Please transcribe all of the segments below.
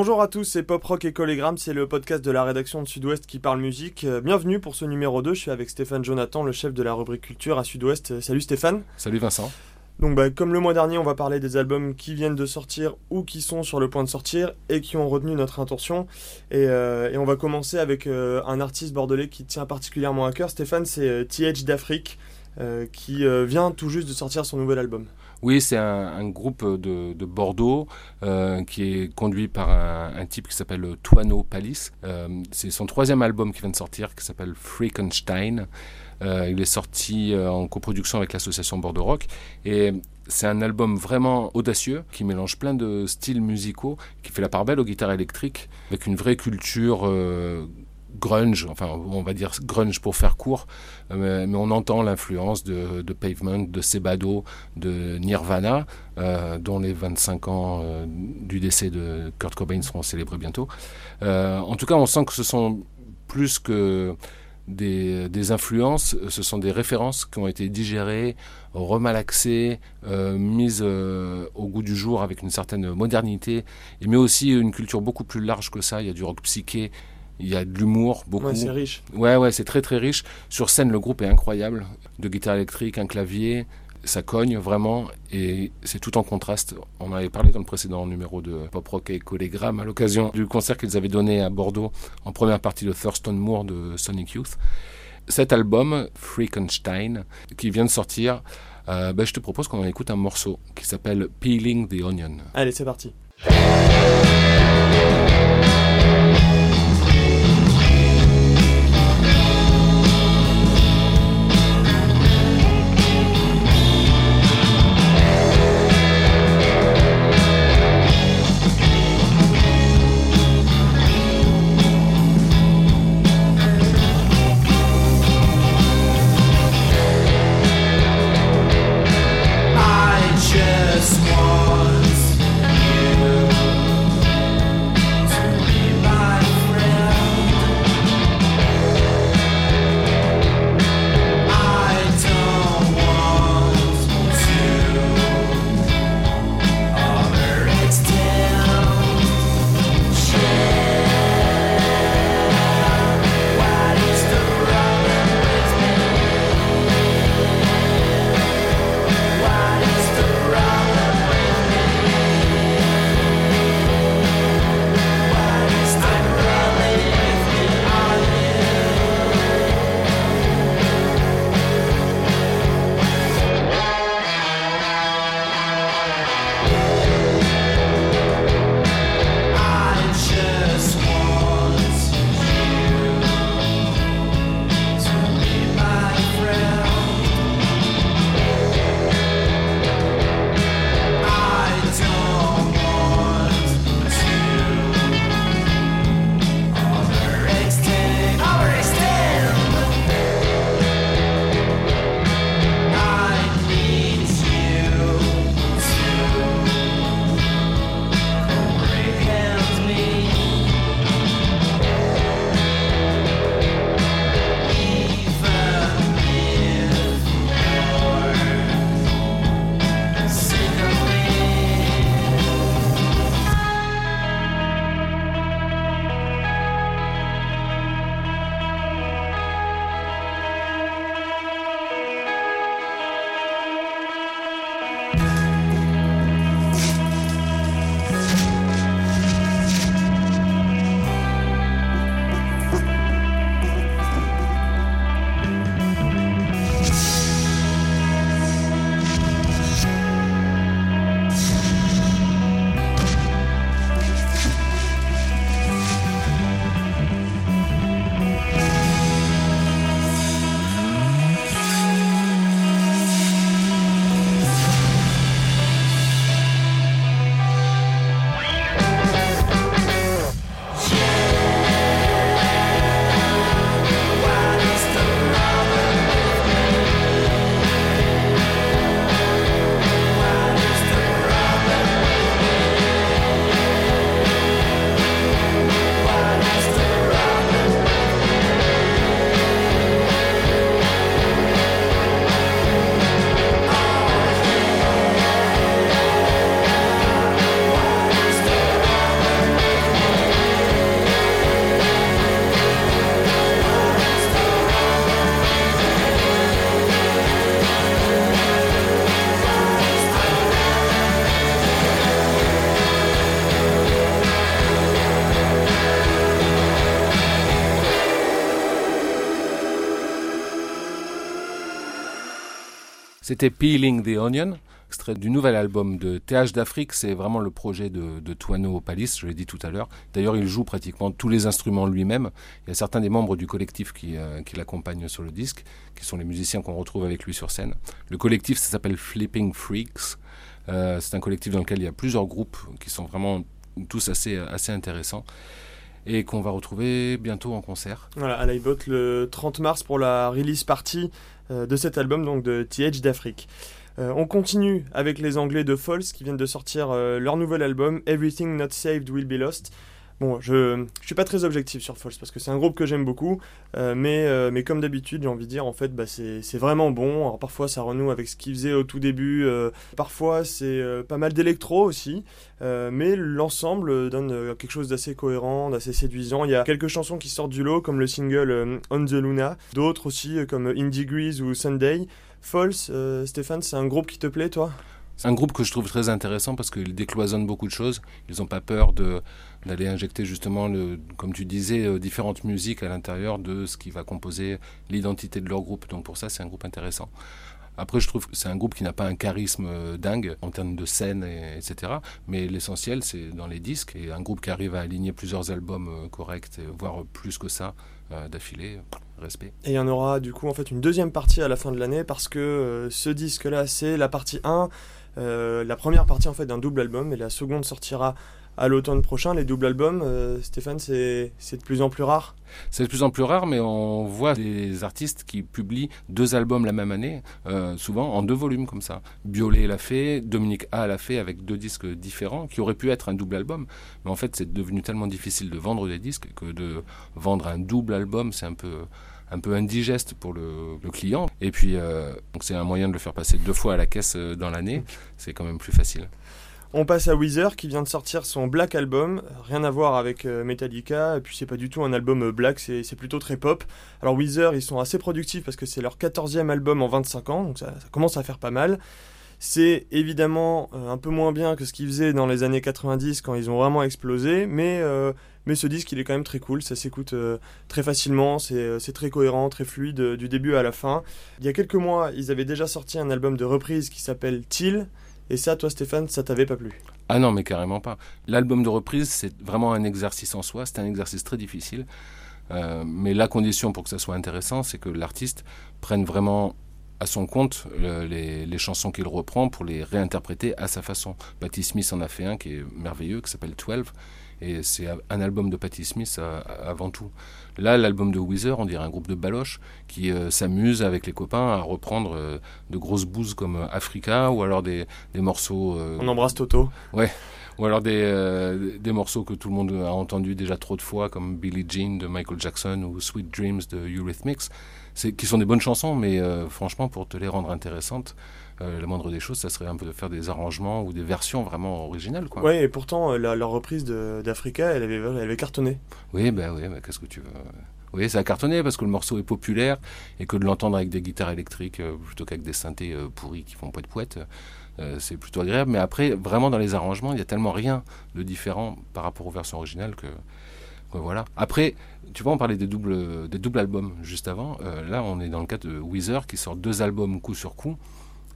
Bonjour à tous, c'est Pop Rock et Collégramme, c'est le podcast de la rédaction de Sud-Ouest qui parle musique. Euh, bienvenue pour ce numéro 2, je suis avec Stéphane Jonathan, le chef de la rubrique culture à Sud-Ouest. Euh, Salut Stéphane. Salut Vincent. Donc bah, comme le mois dernier, on va parler des albums qui viennent de sortir ou qui sont sur le point de sortir et qui ont retenu notre attention. Et, euh, on va commencer avec un artiste bordelais qui tient particulièrement à cœur. Stéphane, c'est TH d'Afrique qui vient tout juste de sortir son nouvel album. Oui, c'est un, groupe de, Bordeaux euh, qui est conduit par un, type qui s'appelle Tuano Palis. Euh, c'est son troisième album qui vient de sortir, qui s'appelle Freakenstein. Euh, il est sorti en coproduction avec l'association Bordeaux Rock. Et c'est un album vraiment audacieux qui mélange plein de styles musicaux, qui fait la part belle aux guitares électriques, avec une vraie culture grunge, enfin on va dire grunge pour faire court, euh, mais, on entend l'influence de, Pavement, de Sebado, de Nirvana, euh, dont les 25 ans euh, du décès de Kurt Cobain seront célébrés bientôt. en tout cas, on sent que ce sont plus que des, influences, ce sont des références qui ont été digérées, remalaxées, mises au goût du jour avec une certaine modernité, mais aussi une culture beaucoup plus large que ça. Il y a du rock psyché, il y a de l'humour, beaucoup. Ouais, c'est riche. Ouais, ouais, c'est très très riche. Sur scène, le groupe est incroyable. De guitare électrique, un clavier, ça cogne vraiment et c'est tout en contraste. On avait parlé dans le précédent numéro de Pop Rock et Collégramme à l'occasion du concert qu'ils avaient donné à Bordeaux en première partie de Thurston Moore de Sonic Youth. Cet album, Freakenstein, qui vient de sortir, euh, ben, je te propose qu'on en écoute un morceau qui s'appelle Peeling the Onion. Allez, c'est parti. C'était Peeling the Onion, extrait du nouvel album de TH d'Afrique. C'est vraiment le projet de, de Tuano Palis, je l'ai dit tout à l'heure. D'ailleurs, il joue pratiquement tous les instruments lui-même. Il y a certains des membres du collectif qui, euh, l'accompagnent sur le disque, qui sont les musiciens qu'on retrouve avec lui sur scène. Le collectif, ça s'appelle Flipping Freaks. Euh, c'est un collectif dans lequel il y a plusieurs groupes qui sont vraiment tous assez, assez intéressants et qu'on va retrouver bientôt en concert. Voilà, à l'iBot le 30 mars pour la release party de cet album donc de TH d'Afrique. Euh, on continue avec les Anglais de False qui viennent de sortir euh, leur nouvel album Everything Not Saved Will Be Lost. Bon, je ne suis pas très objectif sur False parce que c'est un groupe que j'aime beaucoup, euh, mais, euh, mais comme d'habitude, j'ai envie de dire, en fait, bah, c'est vraiment bon. Alors parfois, ça renoue avec ce qu'ils faisaient au tout début, euh, parfois, c'est pas mal d'électro aussi, mais l'ensemble donne quelque chose d'assez cohérent, d'assez séduisant. Il y a quelques chansons qui sortent du lot, comme le single On the Luna, d'autres aussi, comme In Degrees ou Sunday. False, Stéphane, c'est un groupe qui te plaît, toi? C'est un groupe que je trouve très intéressant parce qu'il décloisonne beaucoup de choses. Ils n'ont pas peur de d'aller injecter justement, comme tu disais, euh, différentes musiques à l'intérieur de ce qui va composer l'identité de leur groupe. Donc pour ça, c'est un groupe intéressant. Après, je trouve que c'est un groupe qui n'a pas un charisme euh, dingue en termes de scène, et, etc. Mais l'essentiel, c'est dans les disques. Et un groupe qui arrive à aligner plusieurs albums euh, corrects, voire plus que ça, d'affilée, respect. Et il y en aura du coup en fait une deuxième partie à la fin de l'année parce que ce disque-là, c'est la partie 1, euh, la première partie en fait d'un double album et la seconde sortira à l'automne prochain. Les doubles albums, euh, Stéphane, c'est de plus en plus rare. C'est de plus en plus rare, mais on voit des artistes qui publient deux albums la même année, euh, souvent en deux volumes comme ça. Biolay l'a fait, Dominique A l'a fait avec deux disques différents, qui auraient pu être un double album. Mais en fait, c'est devenu tellement difficile de vendre des disques que de vendre un double album, c'est un peu un peu indigeste pour le, le client. Et puis, euh, c'est un moyen de le faire passer deux fois à la caisse euh, dans l'année. C'est quand même plus facile. On passe à Weezer qui vient de sortir son Black Album, rien à voir avec euh, Metallica, et puis c'est pas du tout un album euh, black, c'est plutôt très pop. Alors Weezer, ils sont assez productifs parce que c'est leur 14e album en 25 ans, donc ça, commence à faire pas mal. C'est évidemment euh, un peu moins bien que ce qu'ils faisaient dans les années 90 quand ils ont vraiment explosé, mais, mais ce disque il est quand même très cool, ça s'écoute très facilement, c'est très cohérent, très fluide du début à la fin. Il y a quelques mois, ils avaient déjà sorti un album de reprise qui s'appelle Till, et ça, toi Stéphane, ça t'avait pas plu? Ah non, mais carrément pas. L'album de reprise, c'est vraiment un exercice en soi. C'est un exercice très difficile. Euh, mais la condition pour que ça soit intéressant, c'est que l'artiste prenne vraiment à son compte euh, les, chansons qu'il reprend pour les réinterpréter à sa façon. Patti Smith en a fait un qui est merveilleux, qui s'appelle 12. Et c'est un album de Patti Smith euh, avant tout. Là, l'album de Weezer, on dirait un groupe de baloches qui euh, s'amuse avec les copains à reprendre euh, de grosses bouses comme euh, Africa ou alors des, des morceaux. euh, On embrasse Toto. ou alors des, des morceaux que tout le monde a entendus déjà trop de fois, comme Billie Jean de Michael Jackson ou Sweet Dreams de Eurythmics, qui sont des bonnes chansons, mais euh, franchement, pour te les rendre intéressantes, euh, la moindre des choses, ça serait un peu de faire des arrangements ou des versions vraiment originales. Quoi. Ouais, et pourtant, euh, la- leur reprise d'Africa, elle avait, elle avait cartonné. Oui, ben oui, ben, qu'est-ce que tu veux Oui, ça a cartonné parce que le morceau est populaire et que de l'entendre avec des guitares électriques euh, plutôt qu'avec des synthés euh, pourris qui font poète poète, euh, c'est plutôt agréable. Mais après, vraiment dans les arrangements, il y a tellement rien de différent par rapport aux versions originales que voilà. Après, tu vois, on parlait des doubles, des doubles albums juste avant. Euh, là, on est dans le cas de Weezer qui sort deux albums coup sur coup.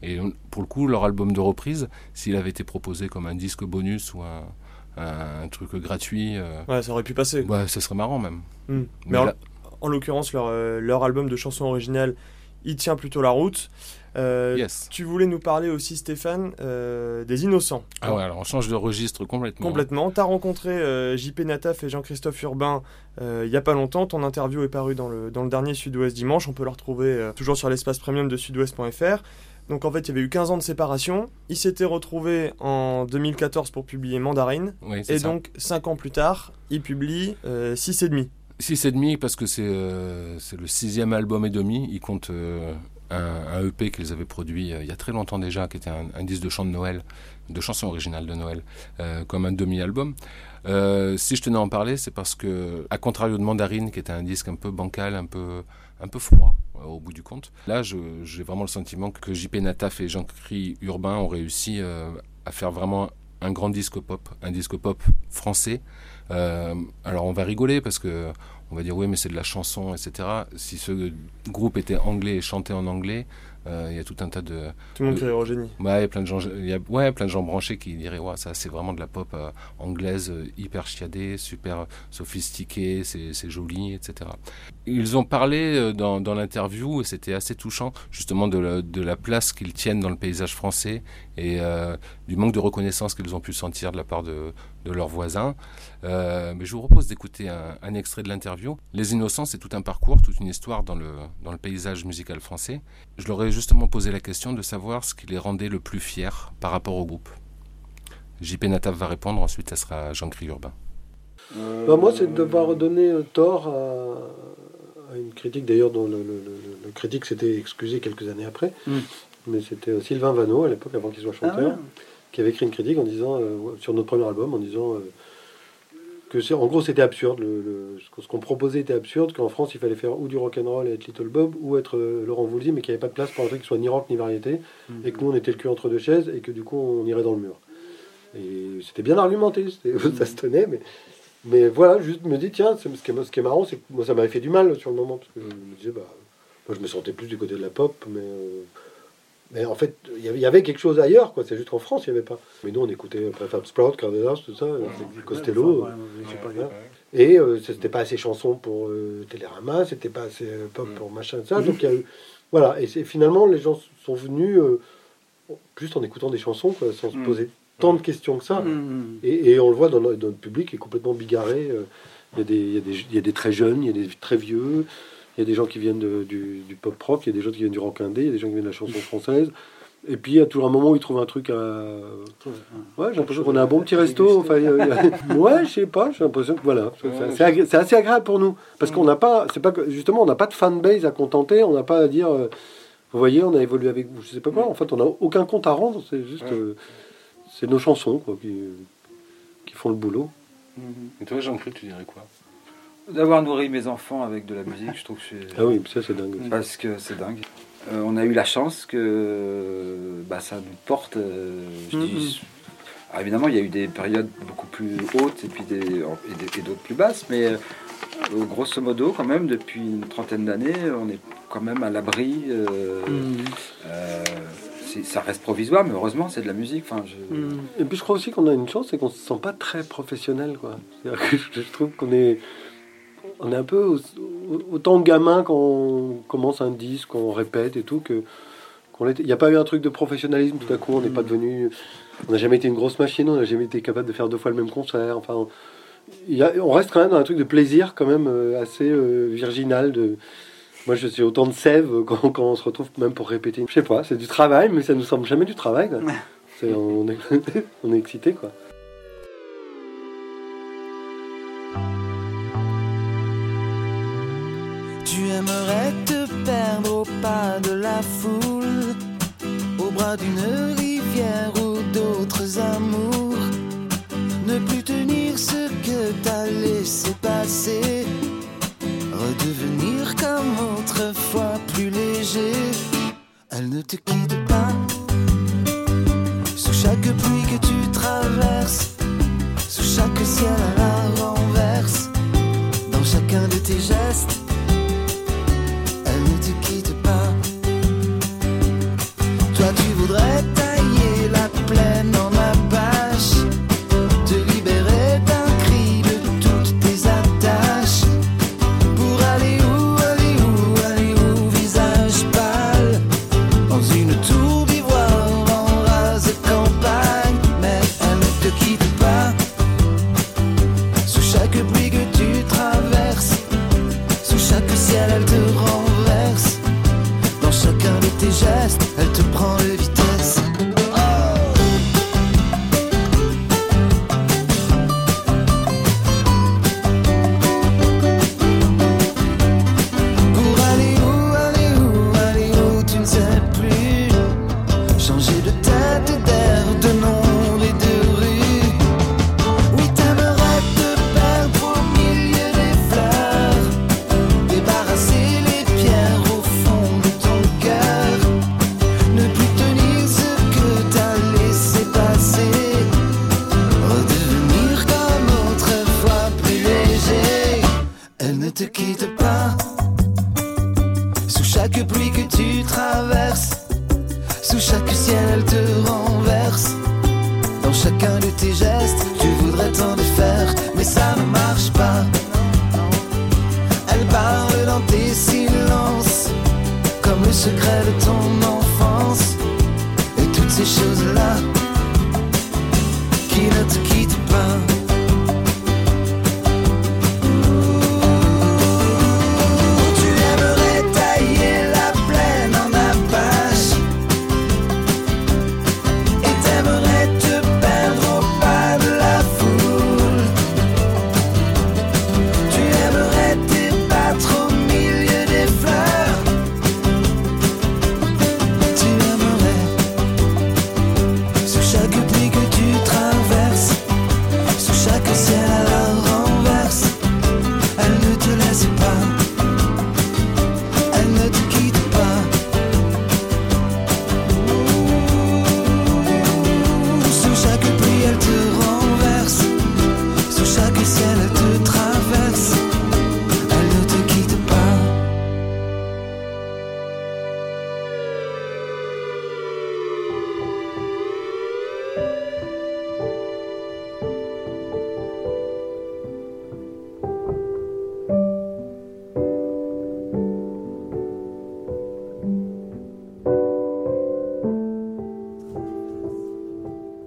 Et pour le coup, leur album de reprise, s'il avait été proposé comme un disque bonus ou un, truc gratuit, euh, Ouais, ça aurait pu passer. ouais, ce serait marrant même. Hmm. Mais Mais en, en l'occurrence, leur, euh, leur album de chansons originales, il tient plutôt la route. Euh, Yes. Tu voulais nous parler aussi, Stéphane, euh, des Innocents. Ah ouais, alors on change de registre complètement. Complètement. Tu as rencontré euh, JP Nataf et Jean-Christophe Urbain euh, il y a pas longtemps. Ton interview est parue dans le, dans le dernier Sud-Ouest dimanche. On peut le retrouver toujours sur l'espace premium de sudouest.fr. Donc en fait, il y avait eu 15 ans de séparation. Ils s'étaient retrouvés en 2014 pour publier Mandarine. Oui, Et ça. donc, 5 ans plus tard, ils publient euh, 6 et demi. Six et demi parce que c'est euh, le sixième album et demi. Ils comptent euh, un, EP qu'ils avaient produit euh, il y a très longtemps déjà, qui était un, disque de chant de Noël, de chansons originales de Noël, euh, comme un demi-album. Si je tenais à en parler, c'est parce que, à contrario de Mandarine, qui était un disque un peu bancal, un peu, un peu froid, au bout du compte, là, j'ai vraiment le sentiment que JP Nataf et Jean-Cri Urbain ont réussi à faire vraiment un grand disque pop, un disque pop français. Euh, alors on va rigoler parce que on va dire oui mais c'est de la chanson, etc. Si ce groupe était anglais et chantait en anglais, il y a tout un tas de. Tout le monde qui au génie. Ouais, il y a plein de gens, y a, ouais, plein de gens branchés qui diraient ouais, ça c'est vraiment de la pop euh, anglaise euh, hyper chiadée, super sophistiquée, c'est joli, etc. Ils ont parlé dans, dans l'interview, et c'était assez touchant, justement de la, de la place qu'ils tiennent dans le paysage français et du manque de reconnaissance qu'ils ont pu sentir de la part de, de leurs voisins. mais je vous propose d'écouter un, un, extrait de l'interview. Les Innocents, c'est tout un parcours, toute une histoire dans le, dans le paysage musical français. Je leur ai justement posé la question de savoir ce qui les rendait le plus fiers par rapport au groupe. JP Nataf va répondre, ensuite ça sera Jean-Cri Urbain. Euh, bah, moi, c'est de devoir donner tort à, une critique, d'ailleurs, dont le, critique s'était excusé quelques années après. Hmm. Mais c'était euh, Sylvain Vanneau, à l'époque, avant qu'il soit chanteur, ah qui avait écrit une critique en disant, euh, sur notre premier album, en disant en gros c'était absurde. Le, ce qu'on proposait était absurde, qu'en France il fallait faire ou du rock and roll et être Little Bob, ou être euh, Laurent Voulzy, mais qu'il n'y avait pas de place pour un truc qui soit ni rock ni variété, mhm. et que nous on était le cul entre deux chaises, et que du coup on irait dans le mur. Et c'était bien argumenté, ça se tenait, mais, mais voilà, juste me dis, tiens, ce qui est, ce qui est marrant, c'est que moi ça m'avait fait du mal sur le moment, parce que je me disais, bah, moi je me sentais plus du côté de la pop, mais. Euh, mais en fait, il y avait quelque chose ailleurs, quoi. C'est juste qu'en France, il n'y avait pas. Mais nous, on écoutait Prefab Sprout, Cardenas, tout ça, Costello. Et euh, c'était pas assez chanson pour euh, Télérama, c'était pas assez euh, pop mm. pour machin, ça. Donc il y a eu. Voilà. Et finalement, les gens sont venus juste en écoutant des chansons, quoi, sans se mm. poser tant de questions que ça. Mm, et, on le voit dans notre, public qui est complètement bigarré. Il y, a des, il, y a des, il y, a des, très jeunes, il y a des très vieux. Il y a des gens qui viennent du, pop rock, il y a des gens qui viennent du rock indé, il y a des gens qui viennent de la chanson française. Et puis, il y a toujours un moment où ils trouvent un truc à. Ouais, j'ai l'impression qu'on a un bon petit resto. Enfin, Ouais, je sais pas, j'ai l'impression que voilà. C'est assez agréable pour nous. Parce qu'on n'a pas. c'est pas Justement, on n'a pas de fanbase à contenter, on n'a pas à dire. Euh, vous voyez, on a évolué avec vous, je sais pas quoi. En fait, on n'a aucun compte à rendre, c'est juste. Euh, c'est nos chansons, quoi, qui, qui font le boulot. Et toi, Jean-Claude, tu dirais quoi? D'avoir nourri mes enfants avec de la musique, je trouve que c'est. Ah oui, ça c'est dingue. Parce que c'est dingue. Euh, on a eu la chance que bah, ça nous porte. Euh, mm-hmm. évidemment, il y a eu des périodes beaucoup plus hautes et puis des, et, d'autres plus basses, mais euh, grosso modo, quand même, depuis une trentaine d'années, on est quand même à l'abri. Mm-hmm. ça reste provisoire, mais heureusement, c'est de la musique. Enfin, je... Mm. Et puis je crois aussi qu'on a une chance, c'est qu'on se sent pas très professionnel. Quoi. Que je trouve qu'on est on est un peu autant de gamins quand on commence un disque, qu'on répète et tout, que il n'y a pas eu un truc de professionnalisme tout à coup, on n'est pas mm. devenu. On n'a jamais été une grosse machine, on n'a jamais été capable de faire deux fois le même concert. Enfin, on reste quand même dans un truc de plaisir, quand même euh, assez euh, virginal. De, moi, je suis autant de sève quand, quand, on se retrouve même pour répéter. Je sais pas, c'est du travail, mais ça nous semble jamais du travail. on, est, on est excité, quoi. Pas de la foule, au bras d'une rivière ou d'autres amours. Ne plus tenir ce que t'as laissé passer, redevenir comme autrefois plus léger. Elle ne te quitte pas. Sous chaque pluie que tu traverses, sous chaque ciel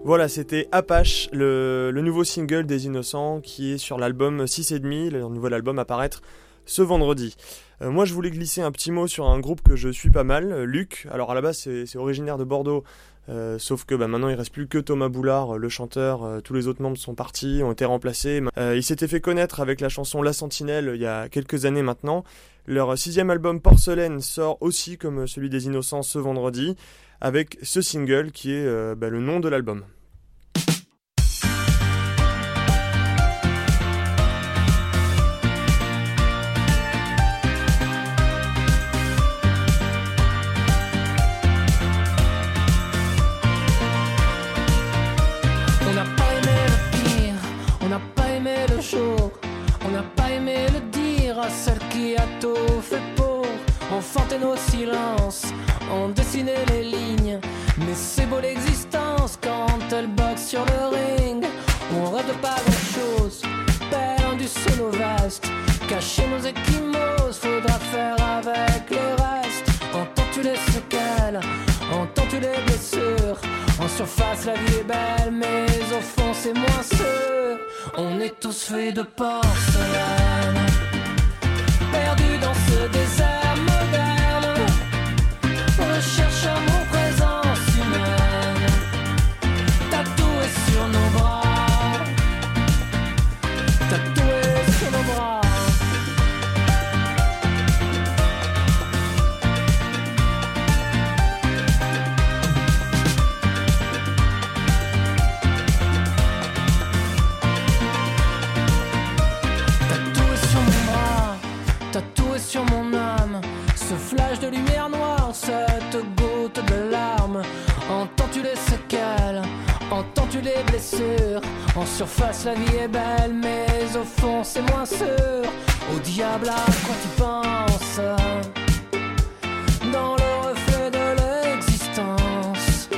Voilà, c'était Apache, le, nouveau single des Innocents qui est sur l'album 6,5, le nouvel album à paraître ce vendredi. Euh, moi, je voulais glisser un petit mot sur un groupe que je suis pas mal, Luc. Alors à la base, c'est originaire de Bordeaux, euh, sauf que bah, maintenant il reste plus que Thomas Boulard, le chanteur. euh, tous les autres membres sont partis, ont été remplacés. Il s'était fait connaître avec la chanson La Sentinelle il y a quelques années maintenant. Leur sixième album Porcelaine sort aussi comme celui des Innocents ce vendredi, avec ce single qui est bah, le nom de l'album. La vie est belle, mais au fond c'est moins sûr. On est tous faits de porcelaine, perdus dans ce désert lumière noire, cette goutte de larmes. Entends-tu les séquelles, entends-tu les blessures? En surface la vie est belle, mais au fond c'est moins sûr. Au diable à quoi tu penses? Dans le reflet de l'existence,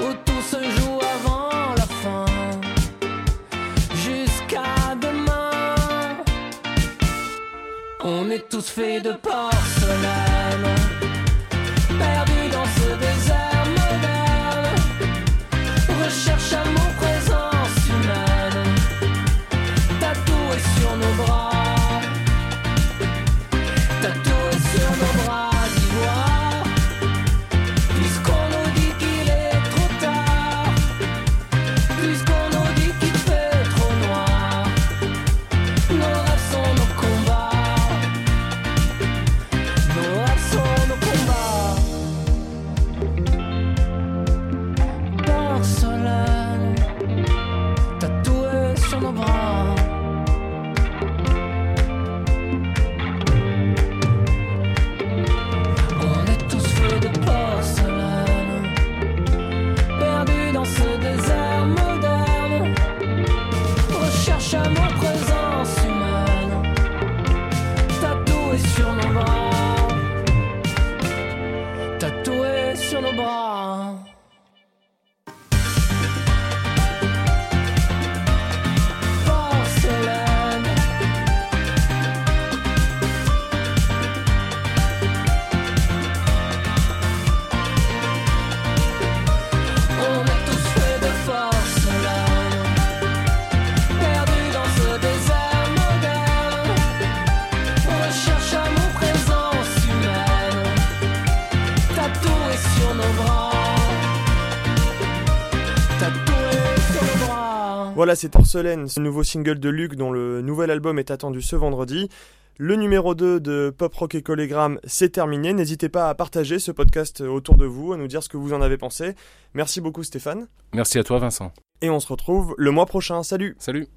où tout se joue avant la fin jusqu'à demain. On est tous faits de porcelaine, perdus Voilà, c'est Porcelaine, ce nouveau single de Luc dont le nouvel album est attendu ce vendredi. Le numéro 2 de Pop Rock et Collégramme, c'est terminé. N'hésitez pas à partager ce podcast autour de vous, à nous dire ce que vous en avez pensé. Merci beaucoup Stéphane. Merci à toi, Vincent. Et on se retrouve le mois prochain. Salut Salut.